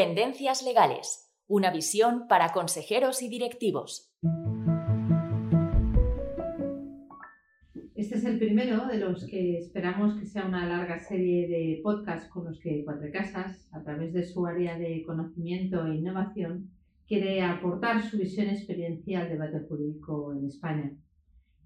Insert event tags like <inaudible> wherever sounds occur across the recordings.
Tendencias Legales, una visión para consejeros y directivos. Este es el primero de los que esperamos que sea una larga serie de podcasts con los que Cuatro Casas, a través de su área de conocimiento e innovación, quiere aportar su visión experiencial al debate jurídico en España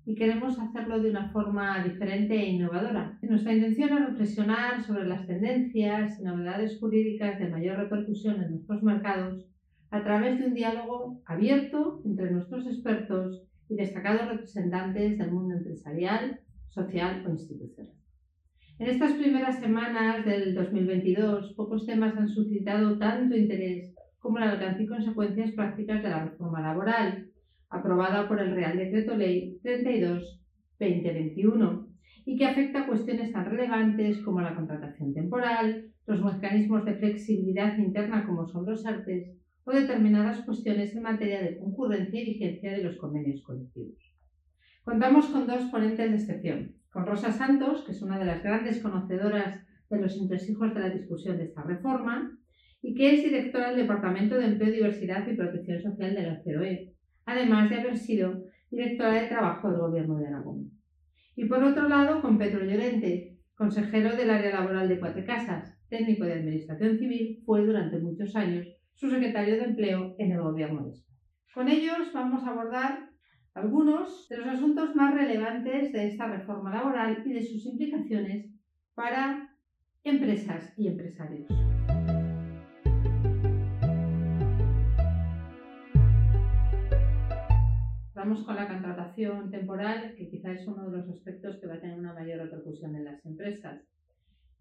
y queremos hacerlo de una forma diferente e innovadora. Nuestra intención es reflexionar sobre las tendencias y novedades jurídicas de mayor repercusión en nuestros mercados a través de un diálogo abierto entre nuestros expertos y destacados representantes del mundo empresarial, social o institucional. En estas primeras semanas del 2022, pocos temas han suscitado tanto interés como el alcance y consecuencias prácticas de la reforma laboral, aprobada por el Real Decreto Ley 32-2021 y que afecta a cuestiones tan relevantes como la contratación temporal, los mecanismos de flexibilidad interna como son los artes o determinadas cuestiones en materia de concurrencia y vigencia de los convenios colectivos. Contamos con dos ponentes de excepción, con Rosa Santos, que es una de las grandes conocedoras de los entresijos de la discusión de esta reforma, y que es directora del Departamento de Empleo, Diversidad y Protección Social de la COE, además de haber sido directora de trabajo del Gobierno de Aragón. Y por otro lado, con Pedro Llorente, consejero del área laboral de Cuatro Casas, técnico de Administración Civil, fue durante muchos años su secretario de Empleo en el Gobierno de España. Con ellos vamos a abordar algunos de los asuntos más relevantes de esta reforma laboral y de sus implicaciones para empresas y empresarios. Vamos con la contratación temporal, que quizá es uno de los aspectos que va a tener una mayor repercusión en las empresas.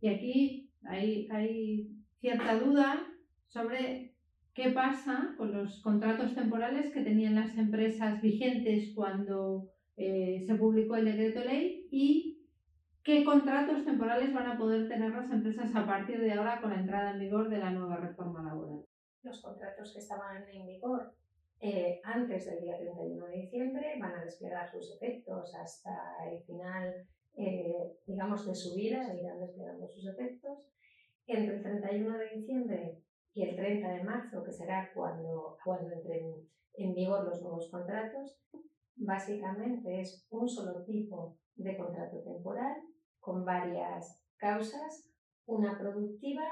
Y aquí hay, hay cierta duda sobre qué pasa con los contratos temporales que tenían las empresas vigentes cuando eh, se publicó el decreto ley y qué contratos temporales van a poder tener las empresas a partir de ahora con la entrada en vigor de la nueva reforma laboral. Los contratos que estaban en vigor eh, antes del día 31 de diciembre van a desplegar sus efectos hasta el final, eh, digamos, de su vida, seguirán desplegando sus efectos. Entre el 31 de diciembre y el 30 de marzo, que será cuando, cuando entren en vigor los nuevos contratos, básicamente es un solo tipo de contrato temporal con varias causas, una productiva,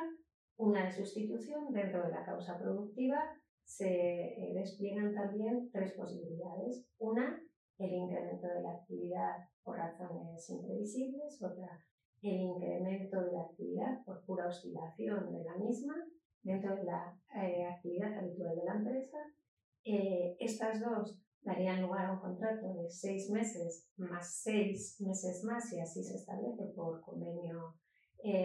una de sustitución dentro de la causa productiva se eh, despliegan también tres posibilidades. Una, el incremento de la actividad por razones imprevisibles. Otra, el incremento de la actividad por pura oscilación de la misma dentro de la eh, actividad habitual de la empresa. Eh, estas dos darían lugar a un contrato de seis meses más seis meses más y así se establece por convenio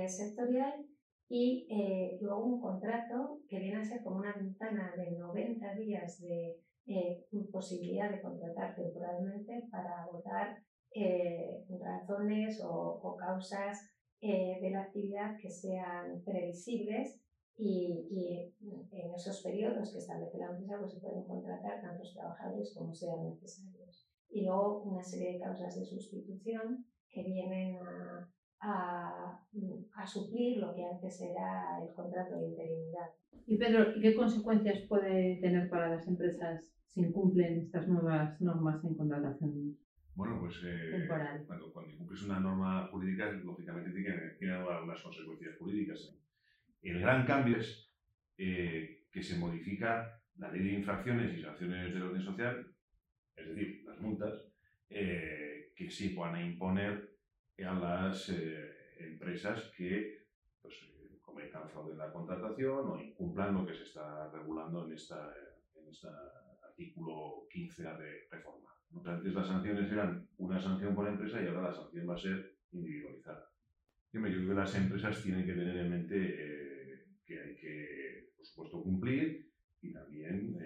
sectorial y eh, luego un contrato que viene a ser como una ventana de 90 días de eh, posibilidad de contratar temporalmente para abordar eh, razones o, causas de la actividad que sean previsibles y, y, en esos periodos que establece la empresa pues se pueden contratar tantos trabajadores como sean necesarios. Y luego una serie de causas de sustitución que vienen a, a, a, suplir lo que antes era el contrato de interinidad. Y Pedro, ¿qué consecuencias puede tener para las empresas si incumplen estas nuevas normas en contratación? Bueno, pues eh, cuando, cuando, incumples una norma jurídica, lógicamente tiene, tiene algunas consecuencias jurídicas. El gran cambio es eh, que se modifica la ley de infracciones y sanciones del orden social, es decir, las multas, eh, que sí van a imponer a las eh, empresas que pues, eh, cometan fraude en la contratación o incumplan lo que se está regulando en, esta, en este artículo 15 de reforma. Antes las sanciones eran una sanción por empresa y ahora la sanción va a ser individualizada. Yo creo que las empresas tienen que tener en mente eh, que hay que, por supuesto, cumplir y también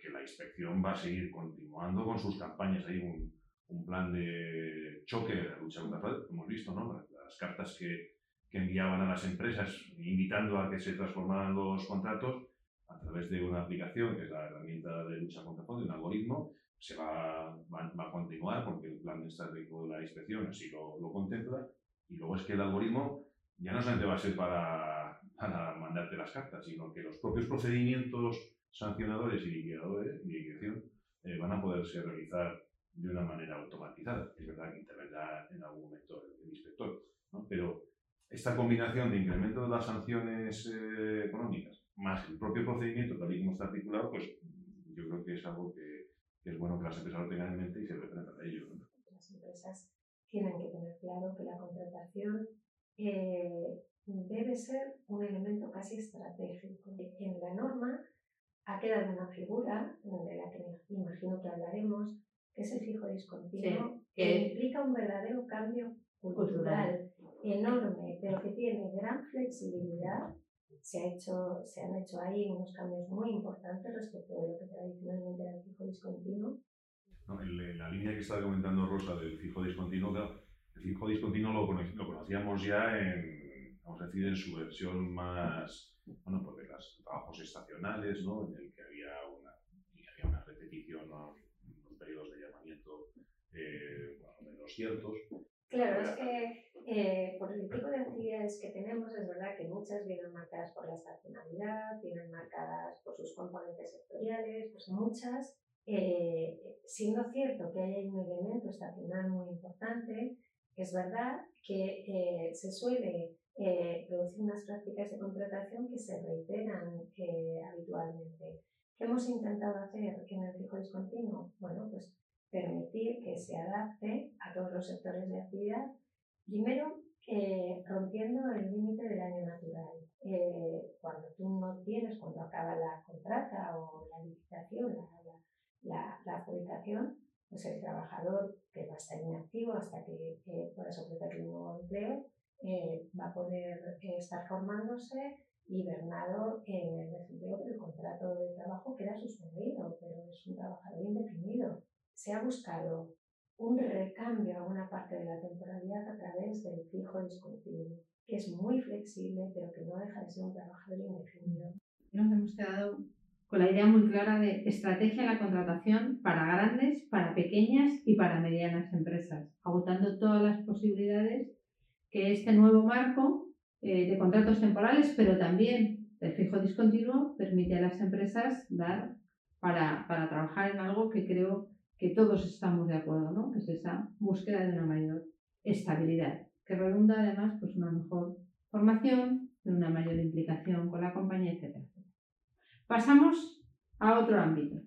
que la inspección va a seguir continuando con sus campañas. Hay un, un plan de choque de la lucha contra el fraude, hemos visto, ¿no? Las cartas que, que, enviaban a las empresas invitando a que se transformaran los contratos a través de una aplicación que es la herramienta de lucha contra el fraude, un algoritmo, se va, va, a continuar porque el plan estratégico de la inspección así lo, lo contempla y luego es que el algoritmo ya no solamente va a ser para, para mandarte las cartas, sino que los propios procedimientos sancionadores y liquidadores, liquidación eh, van a poderse realizar de una manera automatizada. Es verdad que intervendrá en algún momento el, inspector, pero esta combinación de incremento de las sanciones eh, económicas más el propio procedimiento tal y como está articulado, pues yo creo que es algo que, es bueno que las empresas lo tengan en mente y se preparen para ello. Las empresas tienen que tener claro que la contratación eh, debe ser un elemento casi estratégico. En la norma ha quedado una figura de la que imagino que hablaremos, que es el fijo discontinuo, que implica un verdadero cambio cultural, enorme, pero que tiene gran flexibilidad. Se, ha hecho, se han hecho ahí unos cambios muy importantes respecto de lo que tradicionalmente era el fijo discontinuo. en, la línea que estaba comentando Rosa del fijo discontinuo, el fijo discontinuo lo, lo conocíamos ya en, vamos a decir, en su versión más, bueno, pues de los trabajos estacionales, ¿no? en el que había una, había una repetición, unos, periodos de llamamiento eh, menos ciertos. Claro, es que eh, por el tipo de actividades que tenemos, es verdad que muchas vienen marcadas por la estacionalidad, vienen marcadas por sus componentes sectoriales, pues muchas, eh, siendo cierto que hay un elemento estacional muy importante, es verdad que eh, se suele eh, producir unas prácticas de contratación que se reiteran eh, habitualmente. ¿Qué hemos intentado hacer en el fijo discontinuo? Bueno, pues permitir que se adapte a todos los sectores de actividad. Primero, rompiendo el límite del año natural. cuando tú no tienes, cuando acaba la contrata o la licitación, la, la, la adjudicación, pues el trabajador que va a estar inactivo hasta que eh, puedas ofrecerle un nuevo empleo eh, va a poder eh, estar formándose hibernado en el desempleo, pero el contrato de trabajo queda suspendido, pero es un trabajador indefinido. Se ha buscado un recambio a una parte de la temporalidad a través del fijo discontinuo, que es muy flexible, pero que no deja de ser un trabajador indefinido. Nos hemos quedado con la idea muy clara de estrategia en la contratación para grandes, para pequeñas y para medianas empresas, agotando todas las posibilidades que este nuevo marco eh, de contratos temporales, pero también del fijo discontinuo, permite a las empresas dar para, para trabajar en algo que creo que todos estamos de acuerdo, ¿no? que es esa búsqueda de una mayor estabilidad, que redunda además pues, una mejor formación, una mayor implicación con la compañía, etc. Pasamos a otro ámbito,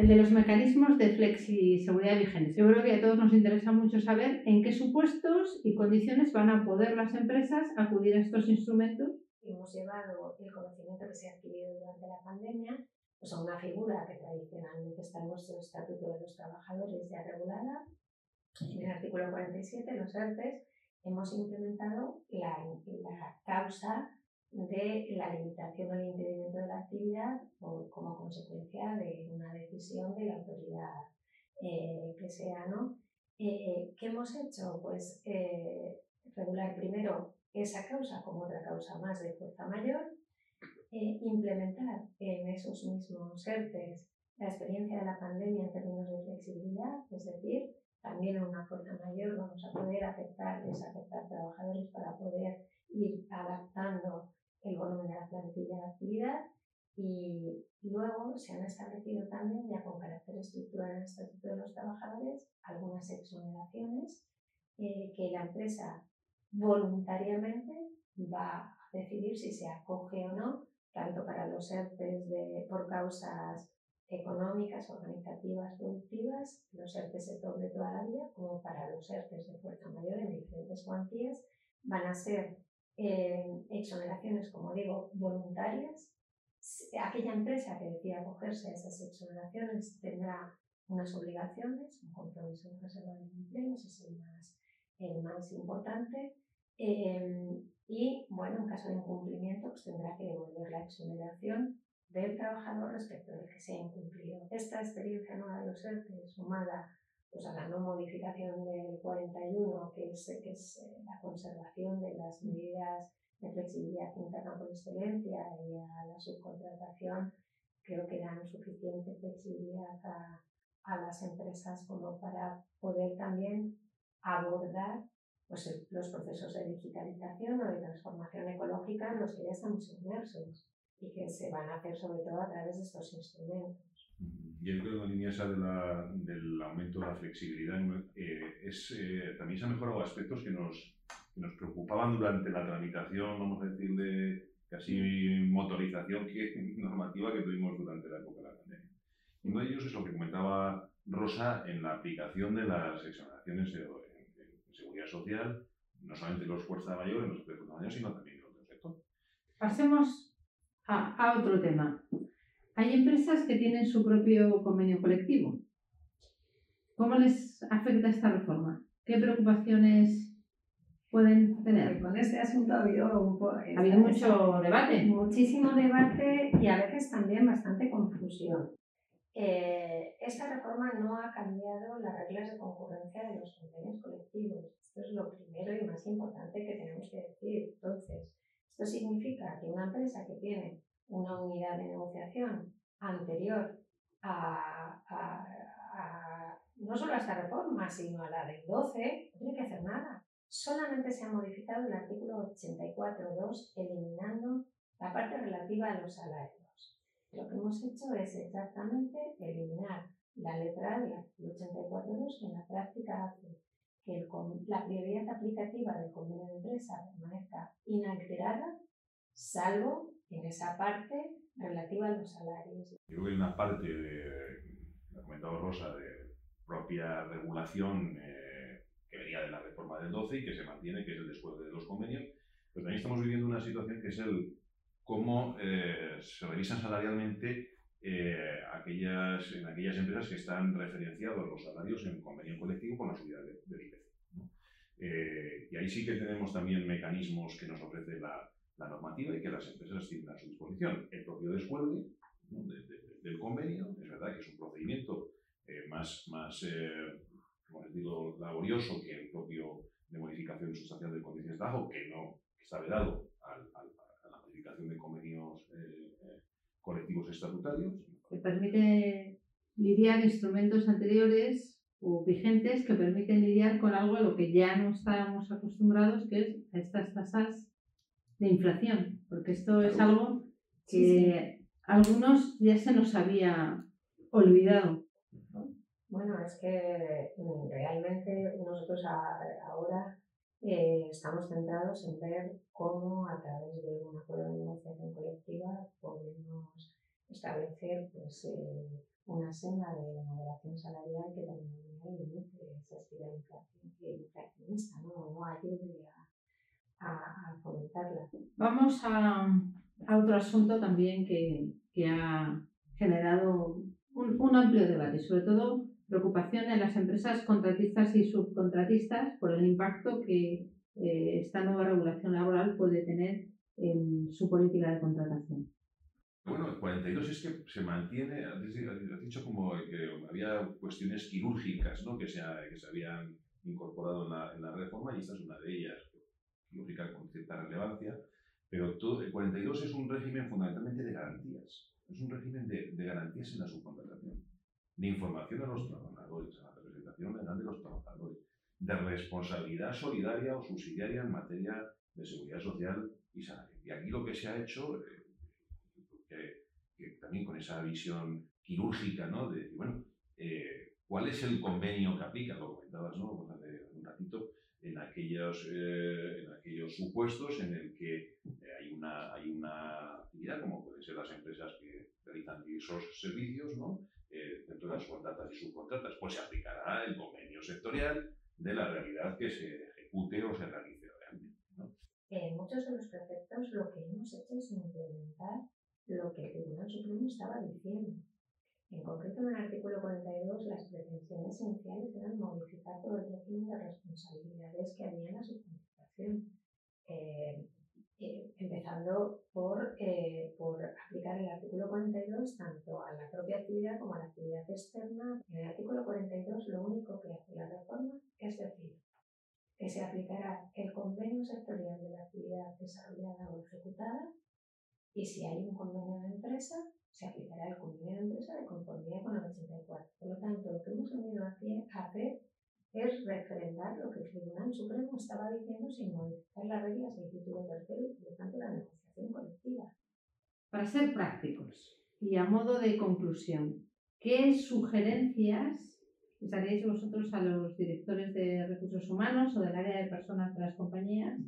el de los mecanismos de flexiseguridad vigentes. Yo creo que a todos nos interesa mucho saber en qué supuestos y condiciones van a poder las empresas acudir a estos instrumentos. Hemos llevado el conocimiento que se ha adquirido durante la pandemia pues a una figura que tradicionalmente está en nuestro Estatuto de los Trabajadores ya regulada. En el artículo 47, los ERTES, hemos implementado la, la causa de la limitación o el impedimento de la actividad como consecuencia de una decisión de la autoridad eh, que sea, ¿no? Eh, ¿Qué hemos hecho? Pues eh, regular primero esa causa como otra causa más de fuerza mayor, implementar en esos mismos ERTES la experiencia de la pandemia en términos de flexibilidad, es decir, también en una fuerza mayor vamos a poder afectar, desafectar trabajadores para poder ir adaptando el volumen de la plantilla de actividad y luego se han establecido también, ya con carácter estructural en el Estatuto de los Trabajadores, algunas exoneraciones eh, que la empresa voluntariamente va a decidir si se acoge o no, tanto para los ERTES de, por causas económicas, organizativas, productivas, los ERTES de todo de toda la vida, como para los ERTES de fuerza mayor en diferentes cuantías, van a ser eh, exoneraciones, como digo, voluntarias. Aquella empresa que decida acogerse a esas exoneraciones tendrá unas obligaciones, un compromiso de reserva de empleo, ese es el más, el más importante. Eh, y, bueno, en caso de incumplimiento, pues tendrá que devolver la exoneración del trabajador respecto del que se ha incumplido. Esta experiencia nueva de los ERTE, sumada pues a la no modificación del 41, que es, que es eh, la conservación de las medidas de flexibilidad interna por excelencia y a la subcontratación, creo que dan suficiente flexibilidad a, a las empresas como para poder también abordar pues, los procesos de digitalización o de transformación ecológica en los que ya estamos inmersos y que se van a hacer sobre todo a través de estos instrumentos. Yo creo que la línea esa de la, del aumento de la flexibilidad eh, es, eh, también se han mejorado aspectos que nos, que nos preocupaban durante la tramitación, vamos a decir, de casi motorización que, <laughs> normativa que tuvimos durante la época de la pandemia. Uno de ellos es lo que comentaba Rosa en la aplicación de las exoneraciones en, seguridad social, no solamente los fuerzas mayores, los de fuerza sino también en otro sector. Pasemos a, a otro tema. Hay empresas que tienen su propio convenio colectivo. ¿Cómo les afecta esta reforma? ¿Qué preocupaciones pueden tener? Con este asunto ha habido, ha habido mucho debate. Muchísimo debate y a veces también bastante confusión. Eh, esta reforma no ha cambiado las reglas de concurrencia de los convenios colectivos. Esto es lo primero y más importante que tenemos que decir. Entonces, esto significa que una empresa que tiene una unidad de negociación anterior a, no solo a esta reforma, sino a la del 12, no tiene que hacer nada. Solamente se ha modificado el artículo 84.2 eliminando la parte relativa a los salarios. Lo que hemos hecho es exactamente eliminar la letra A del artículo 84.2 que en la práctica hace que la prioridad aplicativa del convenio de empresa permanezca inalterada, salvo en esa parte relativa a los salarios. Yo creo que hay una parte, de, ha comentado Rosa, de propia regulación eh, que venía de la reforma del 12 y que se mantiene, que es el después de los convenios, pero también estamos viviendo una situación que es el cómo eh, se revisan salarialmente eh, aquellas, en aquellas empresas que están referenciados los salarios en convenio colectivo con la subida del de IPC. y ahí sí que tenemos también mecanismos que nos ofrece la, la normativa y que las empresas tienen a su disposición. El propio descuelgue del convenio, es verdad que es un procedimiento eh, más, más eh, digo, laborioso que el propio de modificación sustancial de condiciones de trabajo, que no está vedado a la modificación de convenios eh, colectivos estatutarios. Que permite lidiar instrumentos anteriores o vigentes que permiten lidiar con algo a lo que ya no estábamos acostumbrados, que es estas tasas de inflación, porque esto es algo que algunos ya se nos había olvidado. Bueno, es que mm, realmente nosotros ahora eh, estamos centrados en ver cómo a través de un acuerdo de negociación colectiva podemos establecer pues, eh, una senda de moderación salarial que también limite esa espiral inflacionista, ¿no? no ayude a a, fomentarla. Vamos a, a, otro asunto también que, que ha generado un, un, amplio debate, sobre todo preocupación en las empresas contratistas y subcontratistas por el impacto que eh, esta nueva regulación laboral puede tener en su política de contratación. Bueno, el 42 es que se mantiene, has dicho como que había cuestiones quirúrgicas ¿no? que, se que se habían incorporado en la, en la reforma y esta es una de ellas lógica con cierta relevancia, pero todo, el 42 es un régimen fundamentalmente de garantías. Es un régimen de, garantías en la subcontratación, de información a los trabajadores, a la representación legal de los trabajadores, de responsabilidad solidaria o subsidiaria en materia de seguridad social y salario. Y aquí lo que se ha hecho, eh, también con esa visión quirúrgica, ¿no? De, bueno, eh, ¿cuál es el convenio que aplica? Lo comentabas, ¿no? Un ratito en aquellos, eh, en aquellos supuestos en el que eh, hay, una, hay una actividad, como pueden ser las empresas que realizan esos servicios, ¿no? Eh, dentro de las contratas y subcontratas, pues se aplicará el convenio sectorial de la realidad que se ejecute o se realice realmente. ¿no? Muchos de los preceptos lo que hemos hecho es implementar lo que el Tribunal Supremo estaba diciendo. En concreto, en el artículo 42, las pretensiones iniciales eran modificar todo el régimen de responsabilidades que había en la subcontratación, eh, eh, empezando por, eh, por aplicar el artículo 42 tanto a la propia actividad como a la actividad externa. En el artículo 42, lo único que hace la reforma es decir que se aplicará el convenio sectorial de la actividad desarrollada o ejecutada y si hay un convenio de empresa, se aplicará el convenio de empresa de conformidad con el 84. Por lo tanto, lo que hemos venido a hacer es refrendar lo que el Tribunal Supremo estaba diciendo sin modificar las reglas del título tercero y por lo tanto la negociación colectiva. Para ser prácticos y a modo de conclusión, ¿qué sugerencias les haríais vosotros a los directores de recursos humanos o del área de personas de las compañías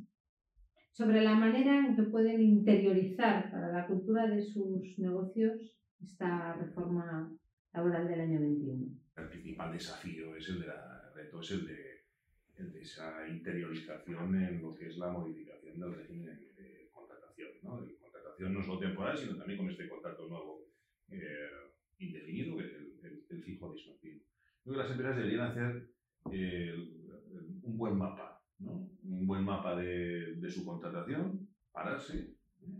sobre la manera en que pueden interiorizar para la cultura de sus negocios esta reforma laboral del año 21? El principal desafío es el de la, reto es el de, esa interiorización en lo que es la modificación del régimen de contratación. ¿no? De contratación no solo temporal, sino también con este contrato nuevo eh, indefinido, que es el, fijo discontinuo. Creo que las empresas deberían hacer eh, un buen mapa, un buen mapa de, su contratación, pararse.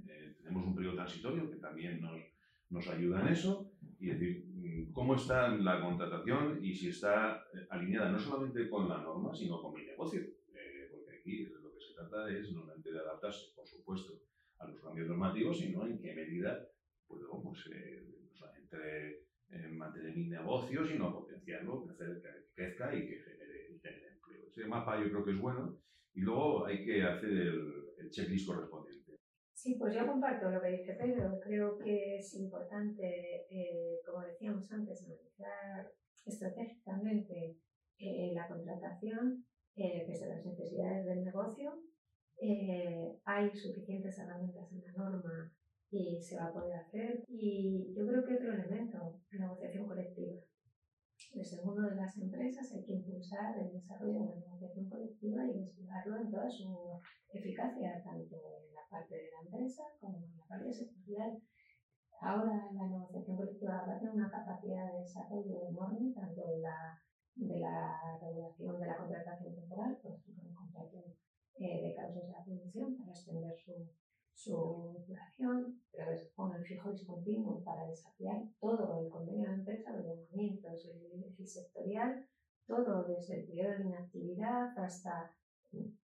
Eh, tenemos un periodo transitorio que también nos, nos ayuda en eso y decir mm, cómo está la contratación y si está eh, alineada no solamente con la norma, sino con mi negocio. porque aquí lo que se trata es no solamente de adaptarse, por supuesto, a los cambios normativos, sino en qué medida puedo, pues, no solamente mantener mi negocio, sino potenciarlo, hacer que crezca y que genere. Ese mapa yo creo que es bueno y luego hay que hacer el, checklist correspondiente. Sí, pues yo comparto lo que dice Pedro. Creo que es importante, eh, como decíamos antes, analizar estratégicamente eh, la contratación eh, desde las necesidades del negocio. hay suficientes herramientas en la norma y se va a poder hacer. Y yo creo que otro elemento, la negociación colectiva. Desde el mundo de las empresas hay que impulsar el desarrollo de la negociación colectiva y desplegarlo en toda su eficacia, tanto en la parte de la empresa como en la parte sectorial. Ahora la negociación colectiva va a tener una capacidad de desarrollo enorme, tanto de la, de la regulación de la contratación temporal, por ejemplo, en contrato eh, de causas de la producción, para extender su, su duración, pero con el fijo discontinuo para desafiar todo el convenio de empresa, los llamamientos, el, sectorial, todo desde el periodo de inactividad hasta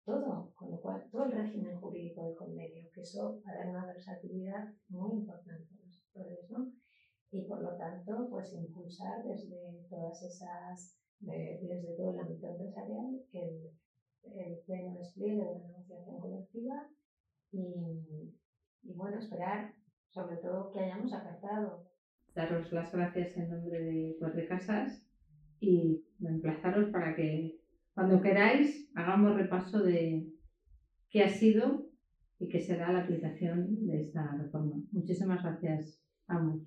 todo, con lo cual todo el régimen jurídico del convenio, que eso va a dar una versatilidad muy importante a los sectores, ¿no? Y por lo tanto, pues impulsar desde todas esas, desde todo el ámbito empresarial, el, el pleno despliegue de la negociación colectiva y, bueno, esperar sobre todo que hayamos acertado. Daros las gracias en nombre de Cuatro Casas y emplazaros para que cuando queráis hagamos repaso de qué ha sido y qué será la aplicación de esta reforma. Muchísimas gracias ambos.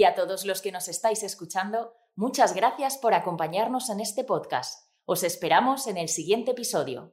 Y a todos los que nos estáis escuchando, muchas gracias por acompañarnos en este podcast. Os esperamos en el siguiente episodio.